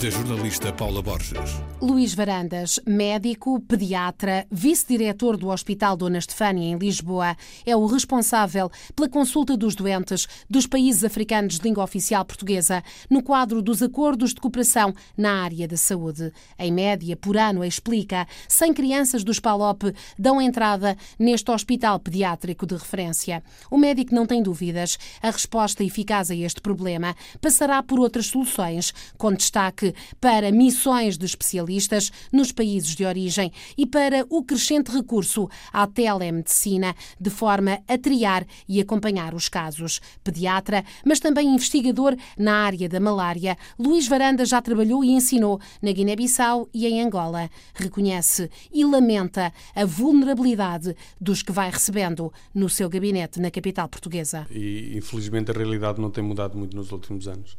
da jornalista Paula Borges. Luís Varandas, médico, pediatra, vice-diretor do Hospital Dona Estefânia em Lisboa, é o responsável pela consulta dos doentes dos países africanos de língua oficial portuguesa no quadro dos acordos de cooperação na área da saúde. Em média, por ano, explica, 100 crianças dos PALOP dão entrada neste hospital pediátrico de referência. O médico não tem dúvidas. A resposta eficaz a este problema passará por outras soluções com destaque para missões de especialistas nos países de origem e para o crescente recurso à telemedicina, de forma a triar e acompanhar os casos. Pediatra, mas também investigador na área da malária, Luís Varanda já trabalhou e ensinou na Guiné-Bissau e em Angola. Reconhece e lamenta a vulnerabilidade dos que vai recebendo no seu gabinete na capital portuguesa. E infelizmente a realidade não tem mudado muito nos últimos anos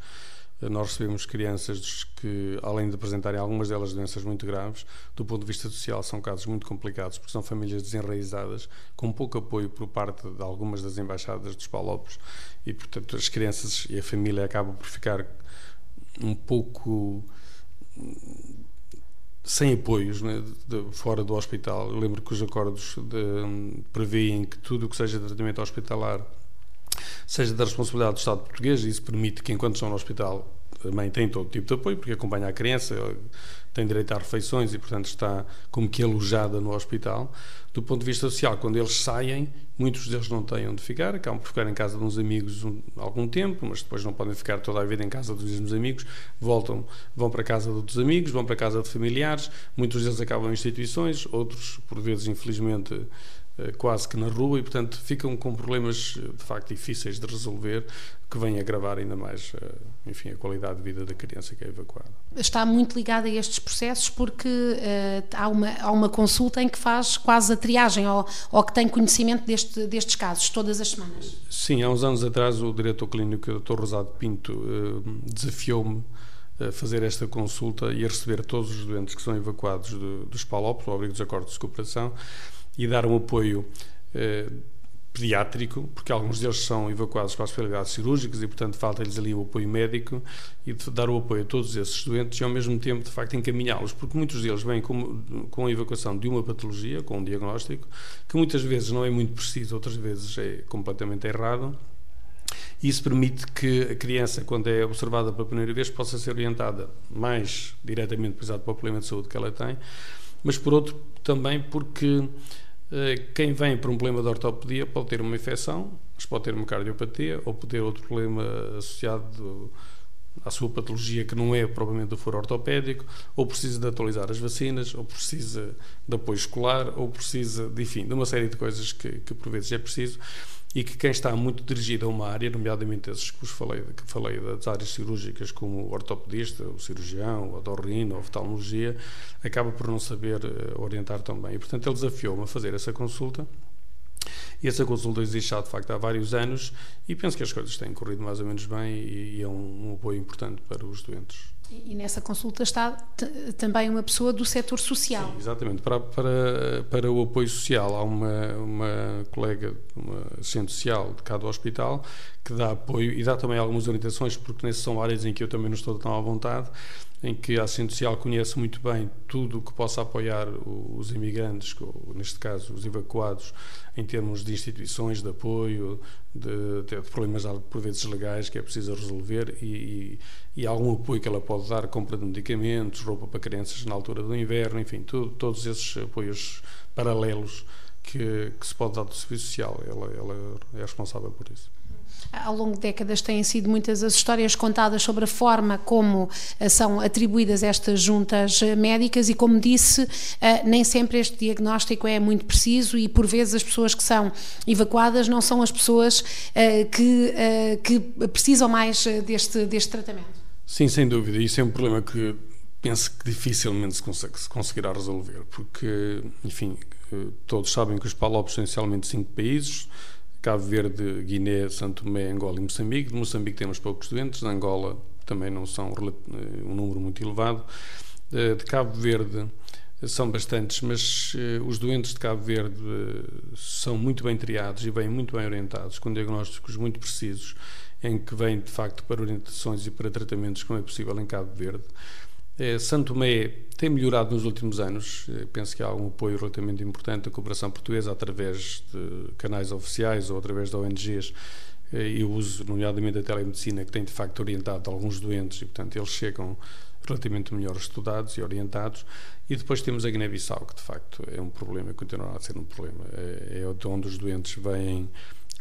nós recebemos crianças que, além de apresentarem algumas delas doenças muito graves, do ponto de vista social são casos muito complicados, porque são famílias desenraizadas, com pouco apoio por parte de algumas das embaixadas dos Palopes, e portanto as crianças e a família acabam por ficar um pouco sem apoios né, de, fora do hospital. Eu lembro que os acordos de, prevêem que tudo o que seja tratamento hospitalar seja da responsabilidade do Estado português, isso permite que, enquanto estão no hospital, a mãe tem todo tipo de apoio, porque acompanha a criança, tem direito a refeições e, portanto, está como que alojada no hospital. Do ponto de vista social, quando eles saem, muitos deles não têm onde ficar, acabam por ficar em casa de uns amigos um, algum tempo, mas depois não podem ficar toda a vida em casa dos mesmos amigos, voltam, vão para casa de outros amigos, vão para casa de familiares, muitos deles acabam em instituições, outros, por vezes, infelizmente, quase que na rua e, portanto, ficam com problemas eh, de facto difíceis de resolver que vêm agravar ainda mais, eh, enfim, a qualidade de vida da criança que é evacuada. Está muito ligada a estes processos porque uh, há, uma, há uma consulta em que faz quase a triagem ou, ou que tem conhecimento deste, destes casos todas as semanas. Sim, há uns anos atrás o diretor clínico, o Dr. Rosado Pinto, uh, desafiou-me a fazer esta consulta e a receber todos os doentes que são evacuados de, dos PALOP, do abrigo dos acordos de cooperação, e dar um apoio eh, pediátrico, porque alguns deles são evacuados para as especialidades cirúrgicas e, portanto, falta-lhes ali o apoio médico e dar o apoio a todos esses doentes e, ao mesmo tempo, de facto, encaminhá-los, porque muitos deles vêm com, com a evacuação de uma patologia, com um diagnóstico, que muitas vezes não é muito preciso, outras vezes é completamente errado. E isso permite que a criança, quando é observada pela primeira vez, possa ser orientada mais diretamente para o problema de saúde que ela tem, mas por outro também porque eh, quem vem por um problema de ortopedia pode ter uma infecção, mas pode ter uma cardiopatia ou pode ter outro problema associado à sua patologia que não é propriamente do foro ortopédico, ou precisa de atualizar as vacinas, ou precisa de apoio escolar, ou precisa, de, enfim, de uma série de coisas que, que por vezes é preciso e que quem está muito dirigido a uma área, nomeadamente esses que vos falei, que falei das áreas cirúrgicas, como o ortopedista, o cirurgião, o otorrino, a oftalmologia, acaba por não saber eh, orientar tão bem. E, portanto, ele desafiou-me a fazer essa consulta. E essa consulta existe já, de facto, há vários anos e penso que as coisas têm corrido mais ou menos bem e, e é um, um apoio importante para os doentes. E nessa consulta está também uma pessoa do setor social. Sim, exatamente. Para, para, para o apoio social, há uma, uma colega, uma assistente social de cada hospital, que dá apoio e dá também algumas orientações, porque nessas são áreas em que eu também não estou tão à vontade, em que a assistente social conhece muito bem tudo o que possa apoiar os imigrantes, neste caso os evacuados, em termos de instituições de apoio, de, de problemas por vezes legais que é preciso resolver e, e, e, algum apoio que ela pode dar, compra de medicamentos, roupa para crianças na altura do inverno, enfim, tudo, todos esses apoios paralelos que, que se pode dar do serviço social. Ela, ela é responsável por isso ao longo de décadas têm sido muitas as histórias contadas sobre a forma como eh, são atribuídas estas juntas eh, médicas e, como disse, eh, nem sempre este diagnóstico é muito preciso e, por vezes, as pessoas que são evacuadas não são as pessoas que, que precisam mais deste, deste tratamento. Sim, sem dúvida. Isso é um problema que penso que dificilmente se, consegue, se conseguirá resolver, porque, enfim, todos sabem que os PALOPs são essencialmente cinco países, Cabo Verde, Guiné, Santo Tomé, Angola e Moçambique. De Moçambique temos poucos doentes, de Angola também não são eh, um número muito elevado. Eh, de Cabo Verde são bastantes, mas os doentes de Cabo Verde são muito bem triados e vêm muito bem orientados, com diagnósticos muito precisos, em que vêm de facto para orientações e para tratamentos como é possível em Cabo Verde. É, Santo Tomé tem melhorado nos últimos anos. Penso que há um apoio relativamente importante da cooperação portuguesa através de canais oficiais ou através de ONGs e o uso, nomeadamente, da telemedicina, que tem de facto orientado alguns doentes e, portanto, eles chegam relativamente melhor estudados e orientados. E depois temos a Guiné-Bissau, que de facto é um problema, continua a ser um problema. É, é onde os doentes vêm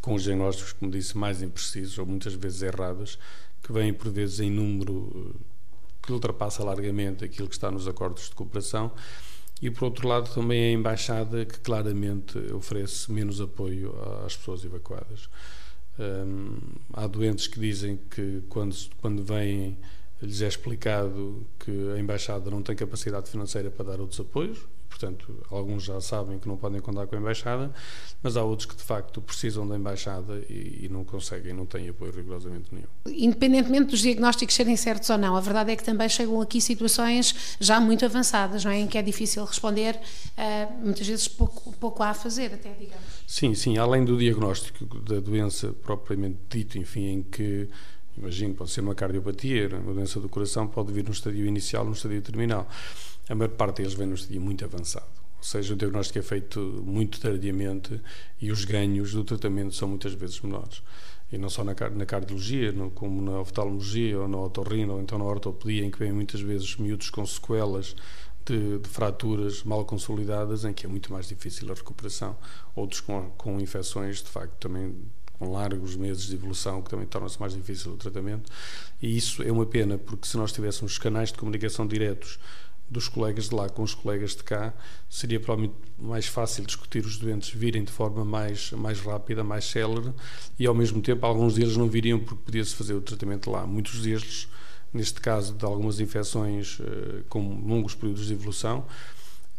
com os diagnósticos, como disse, mais imprecisos ou muitas vezes errados, que vêm por vezes em número eh, que ultrapassa largamente aquilo que está nos acordos de cooperação. E por outro lado, também a embaixada que claramente oferece menos apoio às pessoas evacuadas. Um, há doentes que dizem que quando, quando vêm lhes é explicado que a Embaixada não tem capacidade financeira para dar outros apoios, portanto, alguns já sabem que não podem contar com a Embaixada, mas há outros que de facto precisam da Embaixada e, e não conseguem, não têm apoio rigorosamente nenhum. Independentemente dos diagnósticos serem certos ou não, a verdade é que também chegam aqui situações já muito avançadas, não é? em que é difícil responder, uh, muitas vezes pouco, pouco há a fazer, até digamos. Sim, sim, além do diagnóstico da doença propriamente dito, enfim, em que Imagino, pode ser uma cardiopatia, uma doença do coração, pode vir no estadio inicial, no estadio terminal. A maior parte deles vem no estadio muito avançado. Ou seja, o diagnóstico é feito muito tardiamente e os ganhos do tratamento são muitas vezes menores. E não só na, cardiologia, como na oftalmologia ou na otorrino ou então na ortopedia, em que vêm muitas vezes miúdos com sequelas de, de, fraturas mal consolidadas, em que é muito mais difícil a recuperação. Outros com, com infecções, de facto, também com largos meses de evolução, que também torna-se mais difícil o tratamento. E isso é uma pena, porque se nós tivéssemos canais de comunicação diretos dos colegas de lá com os colegas de cá, seria provavelmente mais fácil discutir os doentes virem de forma mais, mais rápida, mais célere, e ao mesmo tempo alguns deles não viriam porque podia-se fazer o tratamento lá. Muitos deles, neste caso de algumas infecções eh, com longos períodos de evolução,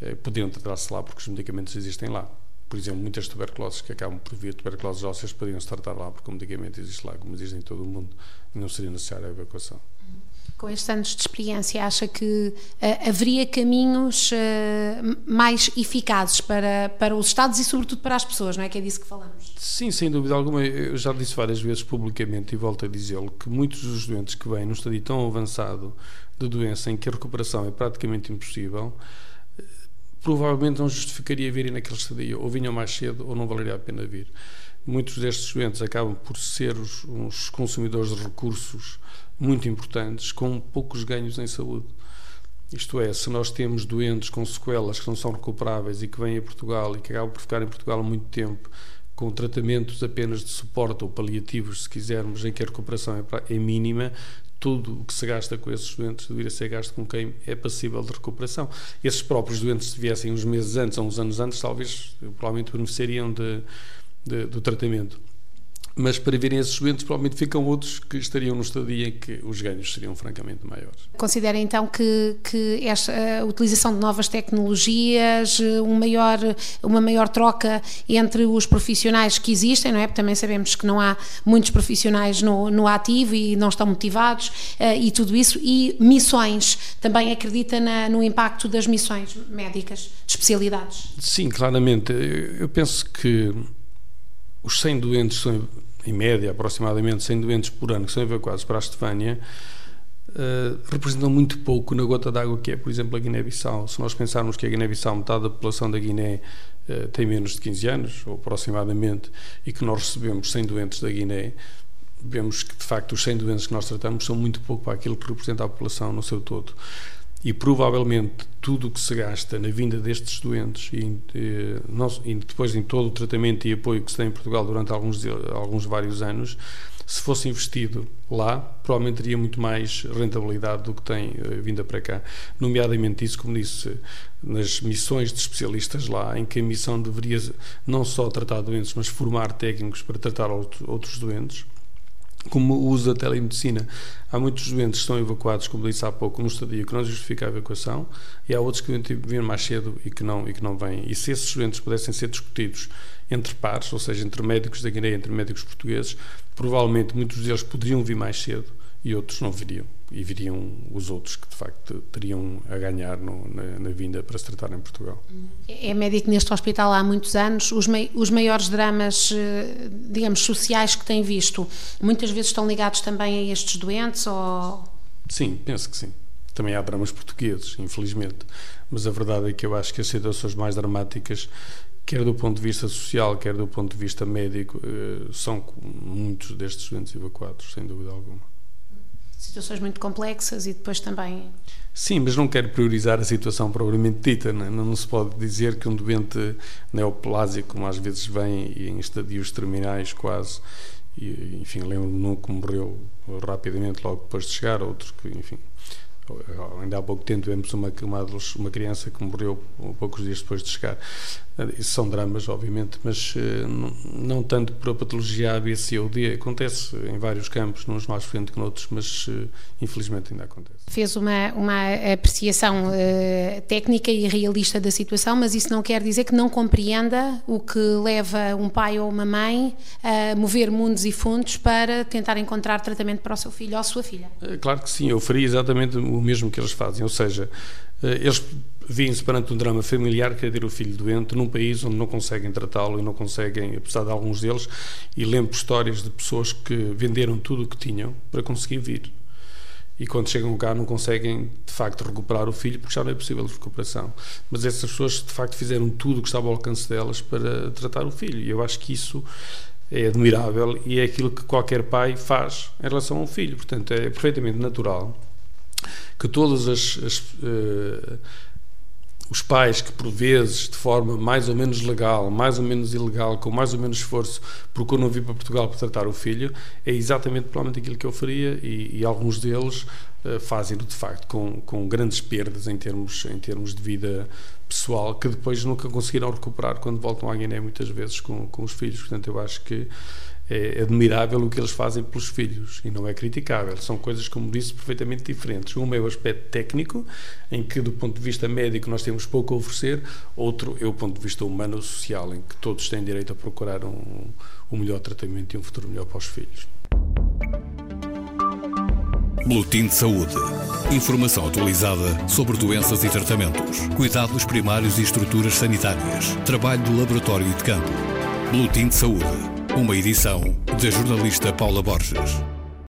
eh, podiam tratar-se lá porque os medicamentos existem lá por exemplo, muitas tuberculoses que acabam por vir tuberculoses ósseas poderiam-se tratar lá, porque o medicamento existe lá, como existe em todo o mundo, e não seria necessária a evacuação. Com estes anos de experiência, acha que uh, haveria caminhos uh, mais eficazes para, para os Estados e, sobretudo, para as pessoas, não é? Que é disso que falamos. Sim, sem dúvida alguma. Eu já disse várias vezes publicamente e volto a dizê-lo que muitos dos doentes que vêm num estadio tão avançado de doença em que a recuperação é praticamente impossível provavelmente não justificaria virem naquele estadia, ou vinham mais cedo ou não valeria a pena vir. Muitos destes doentes acabam por ser os, uns consumidores de recursos muito importantes, com poucos ganhos em saúde. Isto é, se nós temos doentes com sequelas que não são recuperáveis e que vêm a Portugal e que acabam por ficar em Portugal há muito tempo, com tratamentos apenas de suporte ou paliativos, se quisermos, em que a recuperação é, é mínima, tudo o que se gasta com esses doentes deveria ser gasto com quem é passível de recuperação. Esses próprios doentes, se viessem uns meses antes ou uns anos antes, talvez, provavelmente beneficiariam de, de, do tratamento mas para verem esses doentes, provavelmente ficam outros que estariam no estadia em que os ganhos seriam francamente maiores. Considera então que, que esta, a utilização de novas tecnologias, um maior, uma maior troca entre os profissionais que existem, não é? Porque também sabemos que não há muitos profissionais no, no ativo e não estão motivados uh, e tudo isso, e missões, também acredita na, no impacto das missões médicas, de especialidades? Sim, claramente. Eu penso que os 100 doentes são, em média, aproximadamente 100 doentes por ano que são evacuados para a Estefânia, uh, representam muito pouco na gota d'água que é, por exemplo, a Guiné-Bissau. Se nós pensarmos que a Guiné-Bissau, metade da população da Guiné uh, tem menos de 15 anos, ou aproximadamente, e que nós recebemos 100 doentes da Guiné, vemos que, de facto, os 100 doentes que nós tratamos são muito pouco para aquilo que representa a população no seu todo e provavelmente tudo o que se gasta na vinda destes doentes e, eh, não, e, depois em todo o tratamento e apoio que se tem em Portugal durante alguns, alguns vários anos, se fosse investido lá, provavelmente teria muito mais rentabilidade do que tem eh, vinda para cá. Nomeadamente isso, como disse, nas missões de especialistas lá, em que a missão deveria não só tratar doentes, mas formar técnicos para tratar outros doentes como o uso da telemedicina. Há muitos doentes que são evacuados, como disse há pouco, no estadio que não justifica a evacuação, e há outros que vir mais cedo e que não, e que não vêm. E se esses doentes pudessem ser discutidos entre pares, ou seja, entre médicos da Guiné entre médicos portugueses, provavelmente muitos deles poderiam vir mais cedo e outros não viriam. E viriam os outros que, de facto, teriam a ganhar no, na, na, vinda para se tratar em Portugal. É médico neste hospital há muitos anos. Os, os maiores dramas, eh, digamos, sociais que tem visto, muitas vezes estão ligados também a estes doentes? Ou... Sim, penso que sim. Também há dramas portugueses, infelizmente. Mas a verdade é que eu acho que as situações mais dramáticas quer do ponto de vista social, quer do ponto de vista médico, eh, são muitos destes doentes evacuados, sem dúvida alguma situações muito complexas e depois também. Sim, mas não quero priorizar a situação propriamente dita. Não, é? não se pode dizer que um doente neoplásico, como às vezes vem em estadios terminais quase, e, enfim, lembro-me um que morreu rapidamente logo depois de chegar, outro que, enfim, ainda há pouco tempo tivemos uma, uma, uma criança que morreu poucos dias depois de chegar. Isso são dramas, obviamente, mas eh, não, tanto por a patologia ABCOD. Acontece em vários campos, uns mais frequente que noutros, mas eh, infelizmente ainda acontece. Fez uma, uma apreciação uh, técnica e realista da situação, mas isso não quer dizer que não compreenda o que leva um pai ou uma mãe a mover mundos e fundos para tentar encontrar tratamento para o seu filho ou a sua filha. Claro que sim, eu faria exatamente o mesmo que eles fazem, ou seja, eles vêm-se perante um drama familiar que é ter o filho doente num país onde não conseguem tratá-lo e não conseguem, apesar de alguns deles, e lembro histórias de pessoas que venderam tudo o que tinham para conseguir vir. E quando chegam cá não conseguem, de facto, recuperar o filho porque já não é possível recuperação. Mas essas pessoas, de facto, fizeram tudo o que estava ao alcance delas para tratar o filho. E eu acho que isso é admirável e é aquilo que qualquer pai faz em relação ao filho. Portanto, é perfeitamente natural que todas as, as uh, os pais que, por vezes, de forma mais ou menos legal, mais ou menos ilegal, com mais ou menos esforço, procuram vir para Portugal para tratar o filho, é exatamente provavelmente aquilo que eu faria e, e alguns deles uh, fazem-no, de facto, com, com grandes perdas em termos, em termos de vida pessoal, que depois nunca conseguiram recuperar quando voltam à Guiné, muitas vezes, com, com os filhos. Portanto, eu acho que é admirável o que eles fazem pelos filhos e não é criticável. São coisas, como disse, perfeitamente diferentes. Um é o aspecto técnico, em que, do ponto de vista médico, nós temos pouco a oferecer, outro é o ponto de vista humano social, em que todos têm direito a procurar um, um melhor tratamento e um futuro melhor para os filhos. Boletim de Saúde. Informação atualizada sobre doenças e tratamentos, cuidados primários e estruturas sanitárias, trabalho do laboratório e de campo. Boletim de Saúde uma edição da jornalista Paula Borges.